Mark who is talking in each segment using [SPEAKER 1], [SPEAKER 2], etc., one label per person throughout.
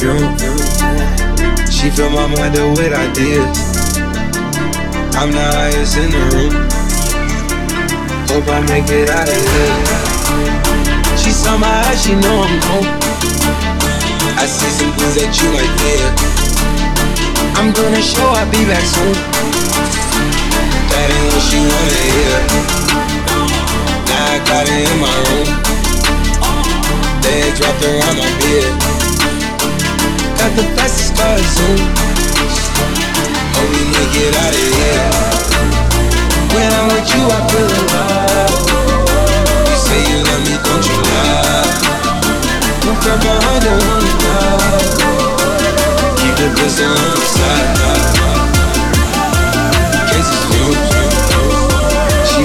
[SPEAKER 1] She fill my mind up with ideas. I'm the highest in the room. Hope I make it out of here. She saw my eyes, she know I'm home. I see some things that you like, yeah. I'm gonna show I'll be back soon. That ain't what she wanna hear. Now I got it in my room. Legs wrapped around my bed.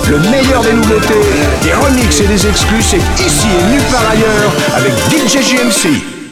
[SPEAKER 2] Le meilleur des nouveautés, des remixes et des exclus, c'est ici et nulle part ailleurs avec DJ JMC.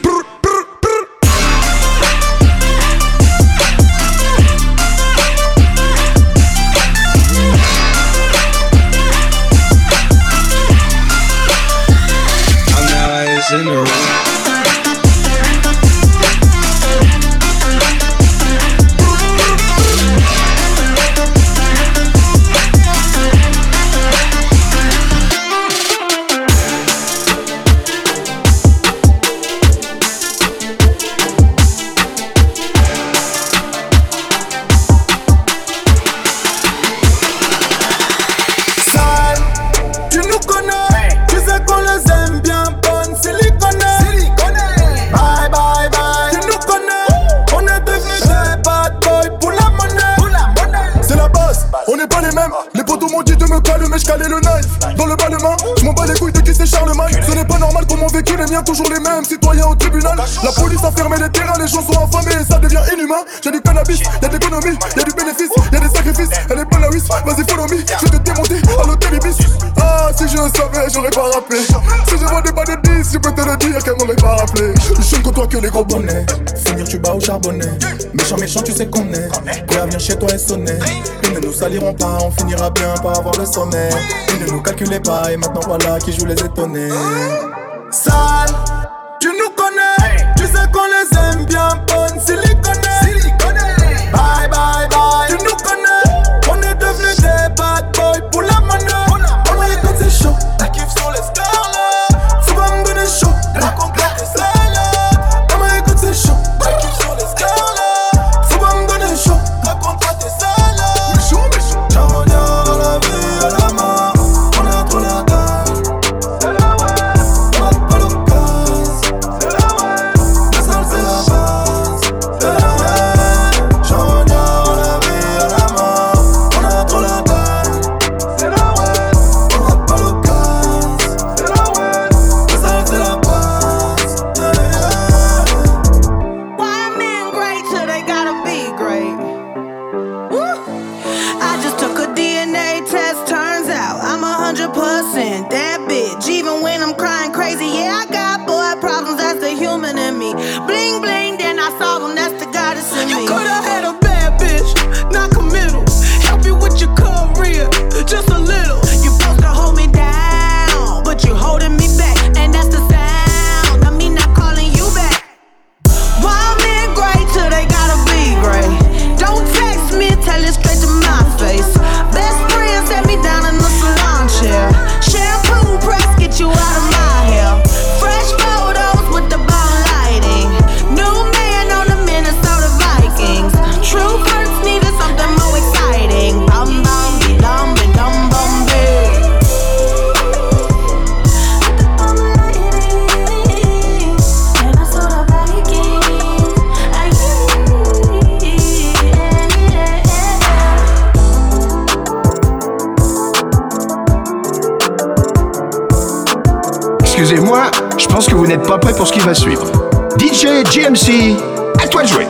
[SPEAKER 3] Toujours les mêmes. Citoyens au tribunal, la police a fermé les terrains, les gens sont affamés et ça devient inhumain. J'ai du cannabis, y'a de l'économie, y'a du bénéfice, y'a des sacrifices. Elle est bonne la whiz, vas-y follow me, je démonter à l'hôtel Ibis. Ah, si je savais, j'aurais pas rappelé. Si je vois des bas de 10, je peux te le dire qu'elle m'aurait pas rappelé. Je ne côtoie que les gros bonnets. Finir, tu bats au charbonnet. Méchant, méchant, tu sais qu'on est. Que l'avenir chez toi est sonné. Ils ne nous saliront pas, on finira bien par avoir le sommet. Ils ne nous calculaient pas, et maintenant voilà qui joue les étonnés. Sale, pas
[SPEAKER 2] prêt pour ce qui va suivre. DJ GMC, à toi de jouer.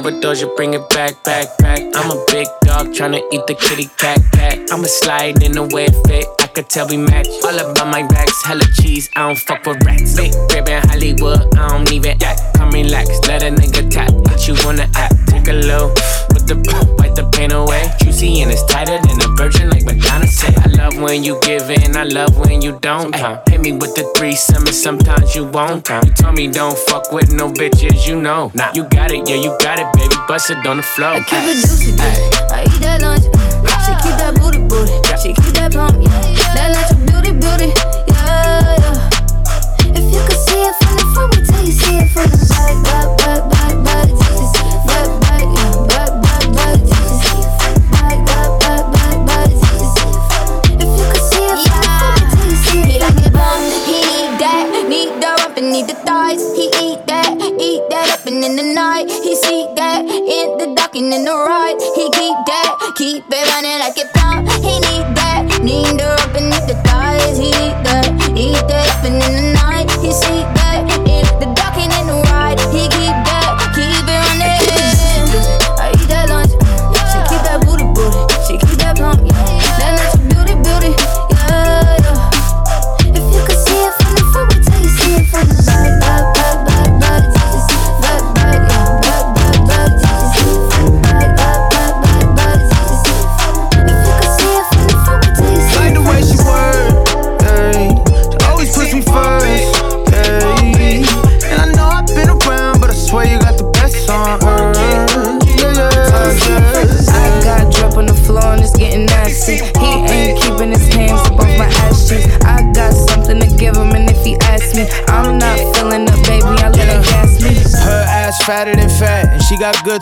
[SPEAKER 3] overdose, you
[SPEAKER 4] bring it back, back, back. I'm a big dog tryna eat the kitty cat, cat. I'm a slide in the way it fit. I could tell we match. All about my racks, hella cheese. I don't fuck with rats. Big crib in Hollywood, I don't even act. Come relax, let a nigga tap. What you wanna act? Take a low, put the wipe the pain away. Juicy and it's tighter than when you give in, I love when you don't. Hit me with the threesome, and sometimes you won't. You told me don't fuck with no bitches, you know. Nah, you got it, yeah, you got it, baby. Bust it on the floor.
[SPEAKER 5] I keep it juicy, bitch. I eat that lunch. She keep that booty, booty. She keep that pump, yeah. That natural beauty, beauty, yeah, yeah. If you could see it from the front, we tell you see it from the back, back. need the thighs. He eat that, eat that up and in the night. He see that in the dark and in the right. He keep that, keep it running like a pound. He need that, need the up and in the thighs. He eat that, eat that up and in the night.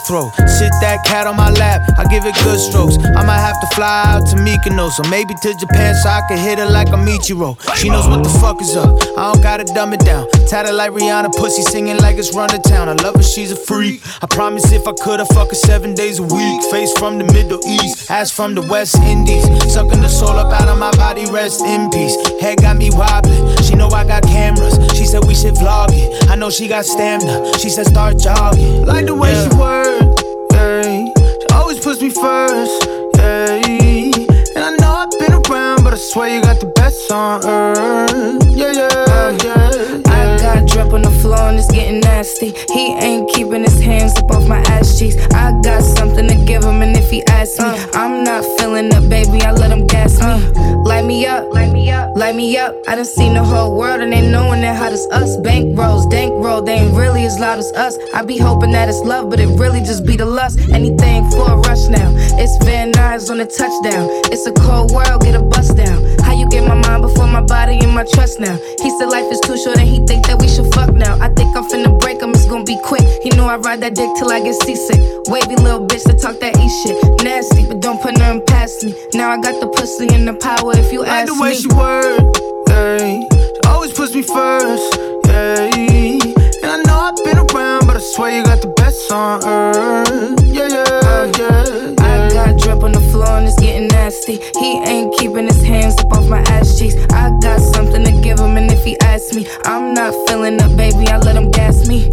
[SPEAKER 6] Throw. Sit that cat on my lap, I give it good strokes. Fly out to Mykonos, or maybe to Japan so I can hit her like a Michiro. She knows what the fuck is up, I don't gotta dumb it down. Tatted like Rihanna, pussy singing like it's run to town. I love her, she's a freak. I promise if I could, I'd fuck her seven days a week. Face from the Middle East, ass from the West Indies. Sucking the soul up out of my body, rest in peace. Head got me wobbling, she know I got cameras. She said we should vlog it. I know she got stamina, she said start jogging. Like the way she work, yeah. She always puts me first, swear you got the best on earth, yeah, yeah, um, yeah.
[SPEAKER 7] I got drip on the floor and it's getting nasty. He ain't keeping his hands up off my ass cheeks. I got something to give him, and if he asks me, um. I'm not feeling up, baby. I let him gas me. Um. Light me up, light me up, light me up. I done seen the whole world and ain't knowing that hot as us. Bank rolls, dank roll, they ain't really as loud as us. I be hoping that it's love, but it really just be the lust. Anything for a rush now. It's Van Nuys on a touchdown. It's a cold world, get a bust down. Get my mind before my body and my trust now? He said life is too short and he think that we should fuck now. I think I'm finna break him, it's gonna be quick. He know I ride that dick till I get seasick. Wavy little bitch that talk that E shit. Nasty, but don't put nothing past me. Now I got the pussy and the power if you
[SPEAKER 6] Like
[SPEAKER 7] ask
[SPEAKER 6] the way
[SPEAKER 7] me.
[SPEAKER 6] she work, yeah. She always puts me first, yeah. And I know I've been around, but I swear you got the best on earth, yeah, yeah, yeah.
[SPEAKER 7] Got drip on the floor and it's getting nasty. He ain't keeping his hands up off my ass cheeks. I got something to give him, and if he asks me, I'm not feeling up, baby. I let him gas me.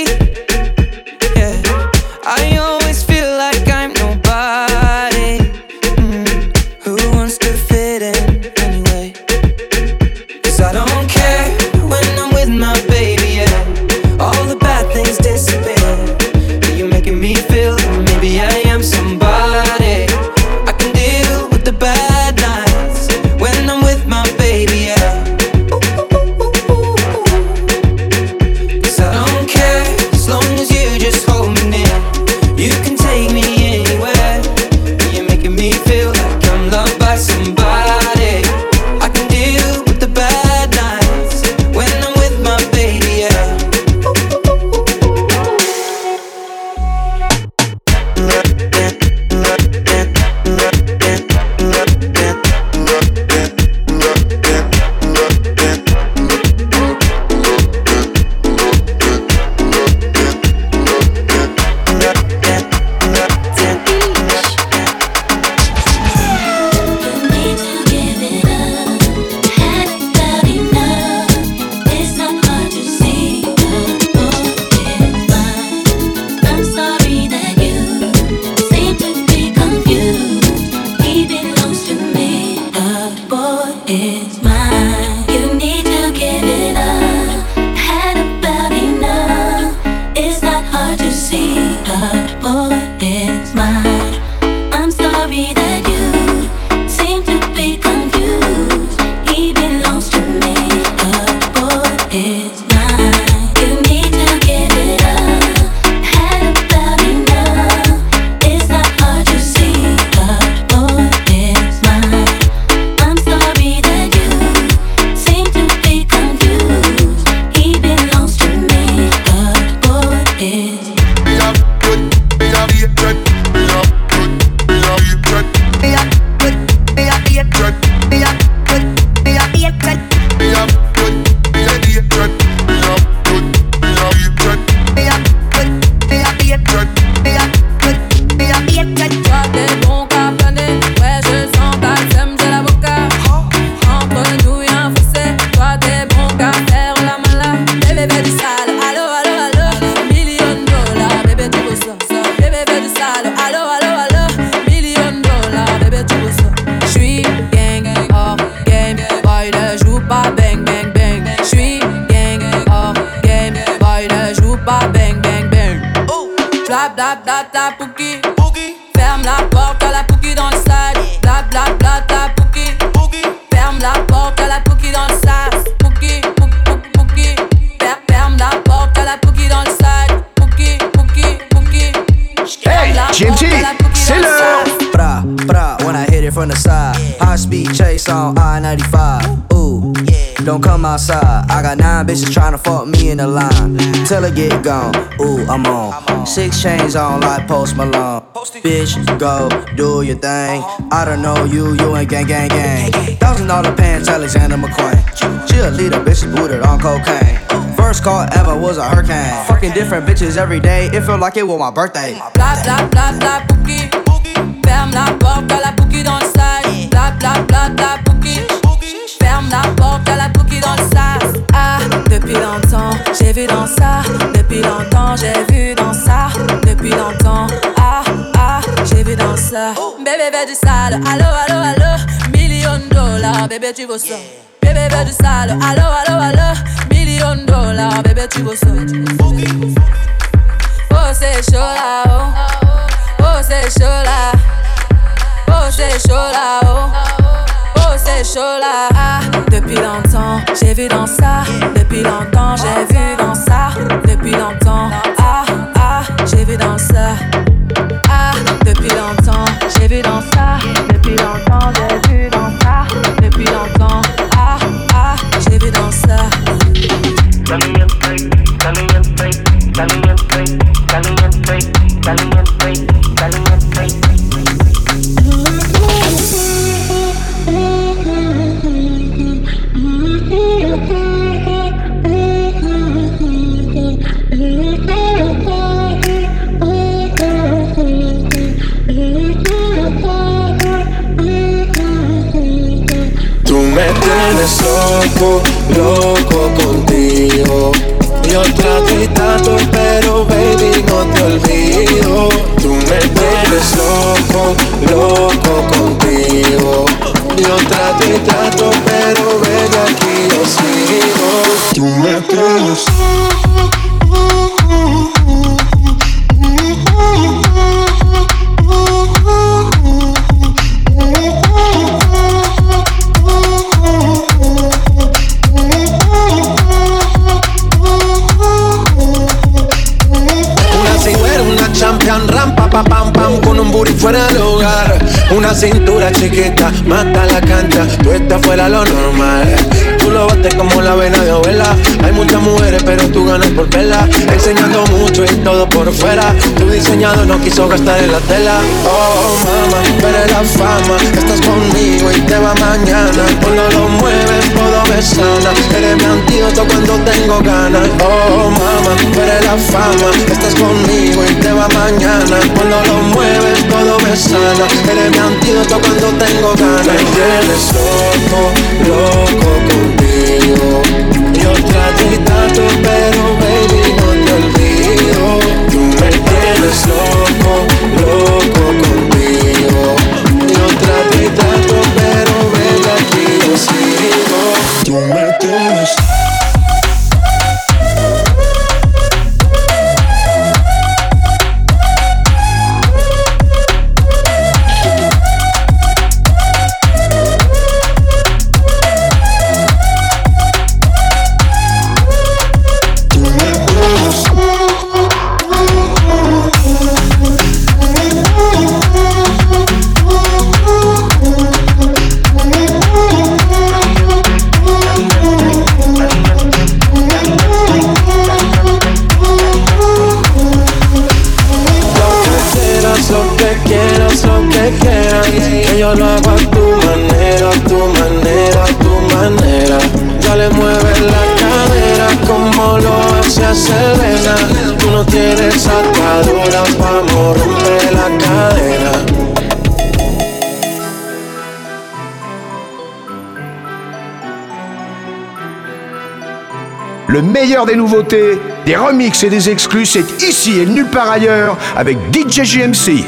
[SPEAKER 8] Bla
[SPEAKER 9] I got nine bitches trying to fuck me in the line. Till it get gone. Ooh, I'm on. Six chains on like Post Malone. Bitch, go do your thing. I don't know you, you ain't gang, gang, gang. Thousand dollar pants, Alexander McQueen. Cheerleader, bitches booted on cocaine. First call ever was a hurricane. Fucking different bitches every day. It felt like it was my birthday.
[SPEAKER 8] Bla bla bla bla Pouki. Ferme la porte la Pouki dans le sale. Bla bla bla bla Depuis longtemps, j'ai vu dans ça. Depuis longtemps, ah, ah, j'ai vu dans ça. Bébé, bébé du sale. Allo, allo, allo. Million dollars, bébé, tu veux ça. Bébé, bébé du sale. Allo, allo, allo. Million dollars, bébé, tu veux ça. Oh, c'est chaud là, oh. Oh, c'est chaud là. Oh, c'est chaud là, oh. Ah, depuis longtemps, j'ai vu dans ça. Depuis longtemps, j'ai vu dans ça. Depuis longtemps, ah,
[SPEAKER 10] cintura chiquita, mata la cancha, tú estás fuera lo normal. Tú lo bates como la vena de muchas mujeres, pero tú ganas por verla. Enseñando mucho y todo por fuera. Tu diseñado no quiso gastar en la tela. Oh, mamá, tú eres la fama. Estás conmigo y te va mañana. Cuando lo mueves, todo me sana. Eres mi antídoto cuando tengo ganas. Oh, mamá, tú eres la fama. Estás conmigo y te va mañana. Cuando lo mueves, todo me sana. Eres mi antídoto cuando tengo ganas. Me tienes loco, loco le mueves la cadera como lo hace Selena. Tú no tienes atadura, vamos, rompe la cadera.
[SPEAKER 2] Le meilleur des nouveautés, des remixes et des exclus, c'est ici et nulle part ailleurs avec DJ JMC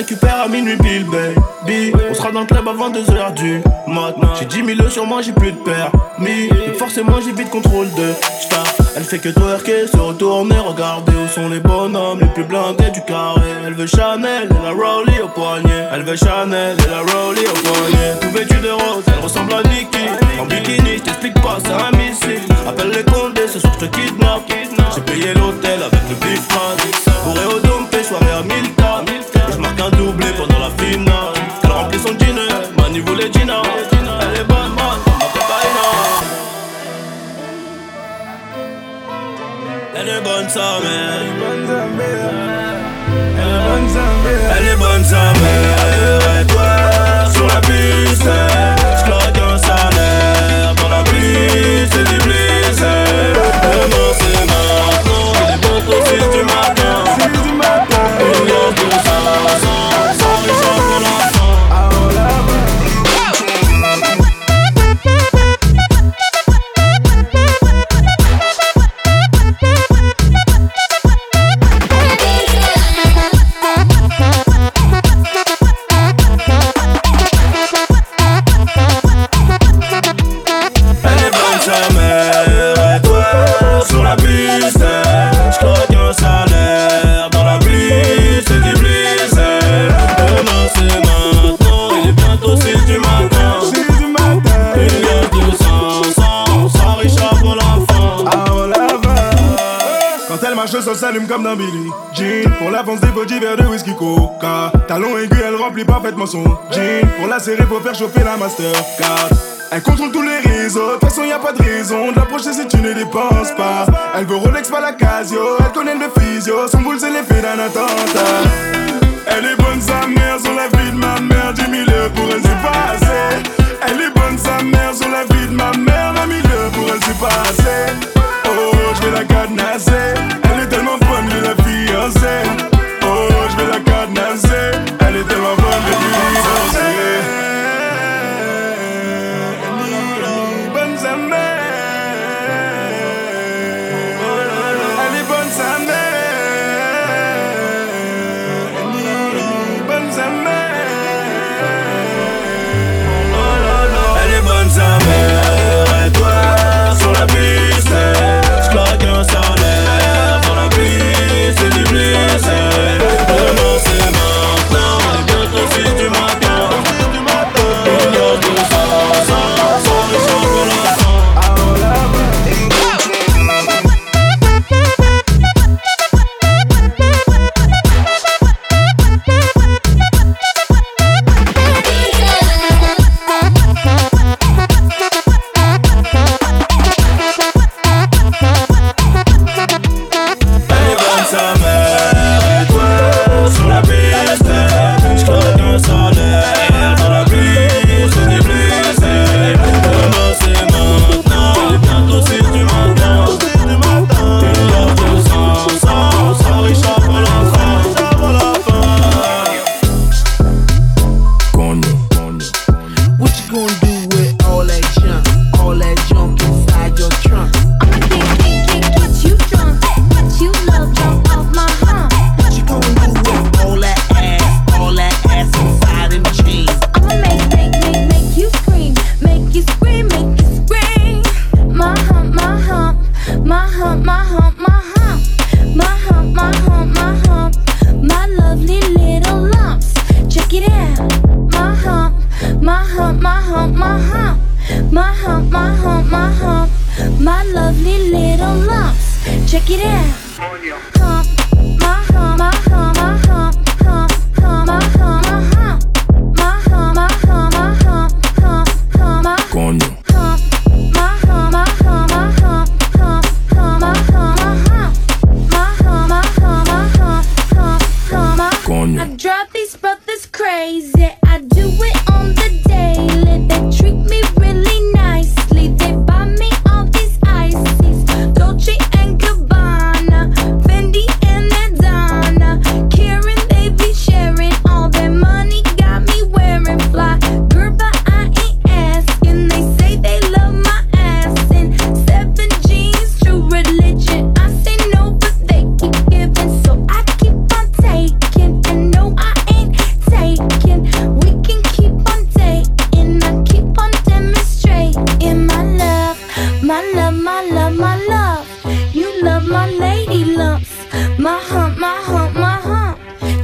[SPEAKER 11] récupère à minuit Bill Baby. On sera dans le club avant 2h du mat. J'ai 10 000 sur moi, j'ai plus de permis. Donc forcément, j'ai vite contrôle de star. Elle fait que twerker, se retourner, regarder où sont les bonhommes les plus blindés du carré. Elle veut Chanel et la Rowley au poignet. Elle veut Chanel et la Rowley au poignet. Tout vêtu de rose, elle ressemble à Nicky. En bikini, je t'explique pas, c'est un missile. Appelle les condés, ce soir je te kidnappe. J'ai payé l'hôtel avec le big man. Bourré au dôme, soirée à 1000 sa mère. Elle est bonne sa. Elle est bonne sa toi, sur la piste,
[SPEAKER 12] comme dans Billy Jean, pour la fonce des petits verres de whisky coca. Talon aigu, elle remplit parfaitement son jean. Pour la serrer, faut faire chauffer la Mastercard. Elle contrôle tous les réseaux, de toute façon y a pas de raison de l'approcher si tu ne dépenses pas. Elle veut Rolex, pas la Casio, elle connaît le physio. Son boule c'est l'effet d'un attentat. Elle est bonne sa mère sur la vie de ma mère. 10 000 pour elle c'est pas assez Elle est bonne sa mère sur la vie de ma mère. 20 000 pour elle c'est pas assez Oh, je vais la cadenasser. Tellement bonne, je la fiancer. Oh, je vais la cadenasser.
[SPEAKER 5] my heart.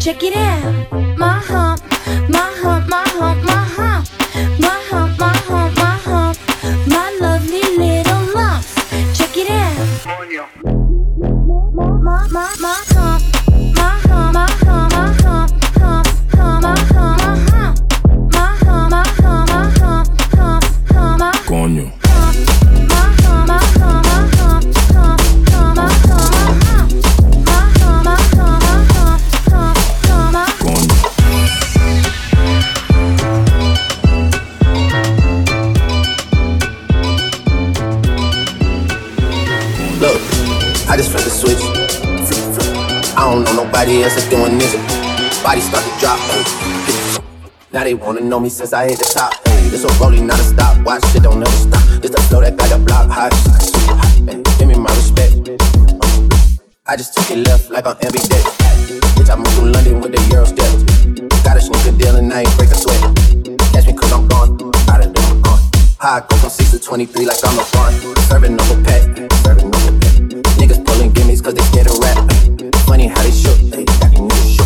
[SPEAKER 5] Check it out. They
[SPEAKER 13] wanna know me since I hit the top. This a rolling, not a stop. Watch shit don't never stop. This the flow that got the block hot. Give me my respect. I just took it left like on every day. Bitch, I moved to London with the Euro steps. Got a sneaker deal and I ain't break a sweat. Catch me cause I'm gone. Out of there, I'm gone. High go from 6 to 23 like I'm a farm. Serving up a pack. Serving up a pack. Niggas pulling gimmies cause they scared of rap. Funny how they shook. Hey, got niggas shook.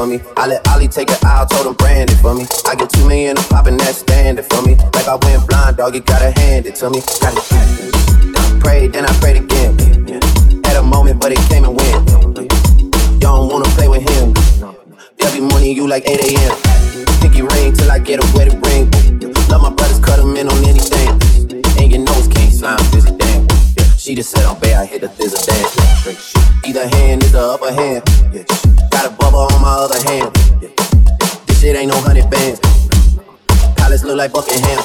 [SPEAKER 13] For me. I let Ollie take it out, told him brand it for me. I get two million a pop and that's standard for me. Like I went blind, dog, you gotta hand it to me. Got it. I prayed, then I prayed again. Had a moment, but it came and went. You don't wanna play with him. Every morning you like 8 a.m. Pinky ring till I get a wedding ring. Love my brothers, cut them in on anything. And your nose can't slime, busy damn. She just said I'm bad, I hit the thizzle dance. Either hand is the upper hand. Yeah. Got a bubble on my other hand. Yeah. This shit ain't no hundred bands. Palace look like Buckingham.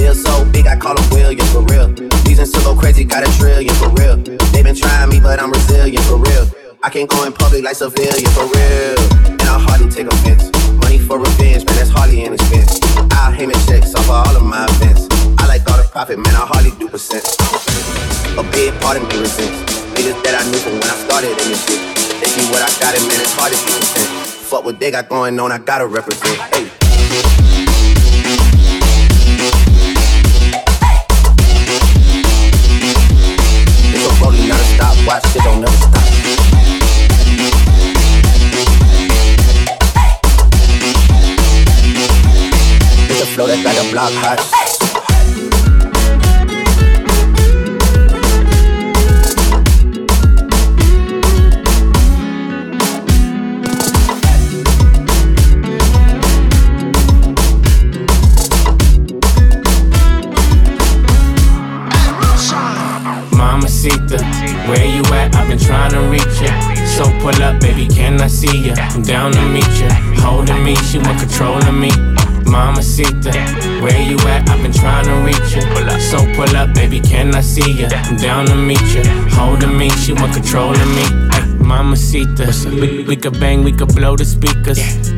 [SPEAKER 13] Feel so big, I call him William for real. These and go crazy, got a trillion for real. They been trying me, but I'm resilient for real. I can't go in public like civilian for real. And I hardly take offense. Money for revenge, man, that's hardly an expense. I'll hang checks off of all of my events. I like all the profit, man, I hardly do percent. A big part of me resents. Niggas that I knew from when I started in this shit. They see what I got, and man, it's hard to be content. Fuck what they got going on, I gotta represent. Hey. It's a rolling, a stop. Watch shit don't never stop. It's a flow that got the block hot.
[SPEAKER 4] See ya? I'm down to meet ya. Holding me, she want control of me. Mama Mamacita, where you at? I've been trying to reach ya. So pull up, baby, can I see ya? I'm down to meet ya. Holding me, she want control of me. Ay, Mamacita, we, we could bang, we could blow the speakers.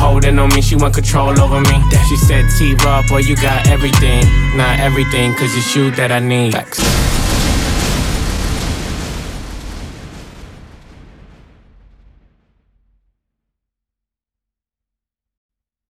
[SPEAKER 4] Holding on me, she want control over me. She said, T Raw, boy, you got everything. Not everything, cause it's you that I need.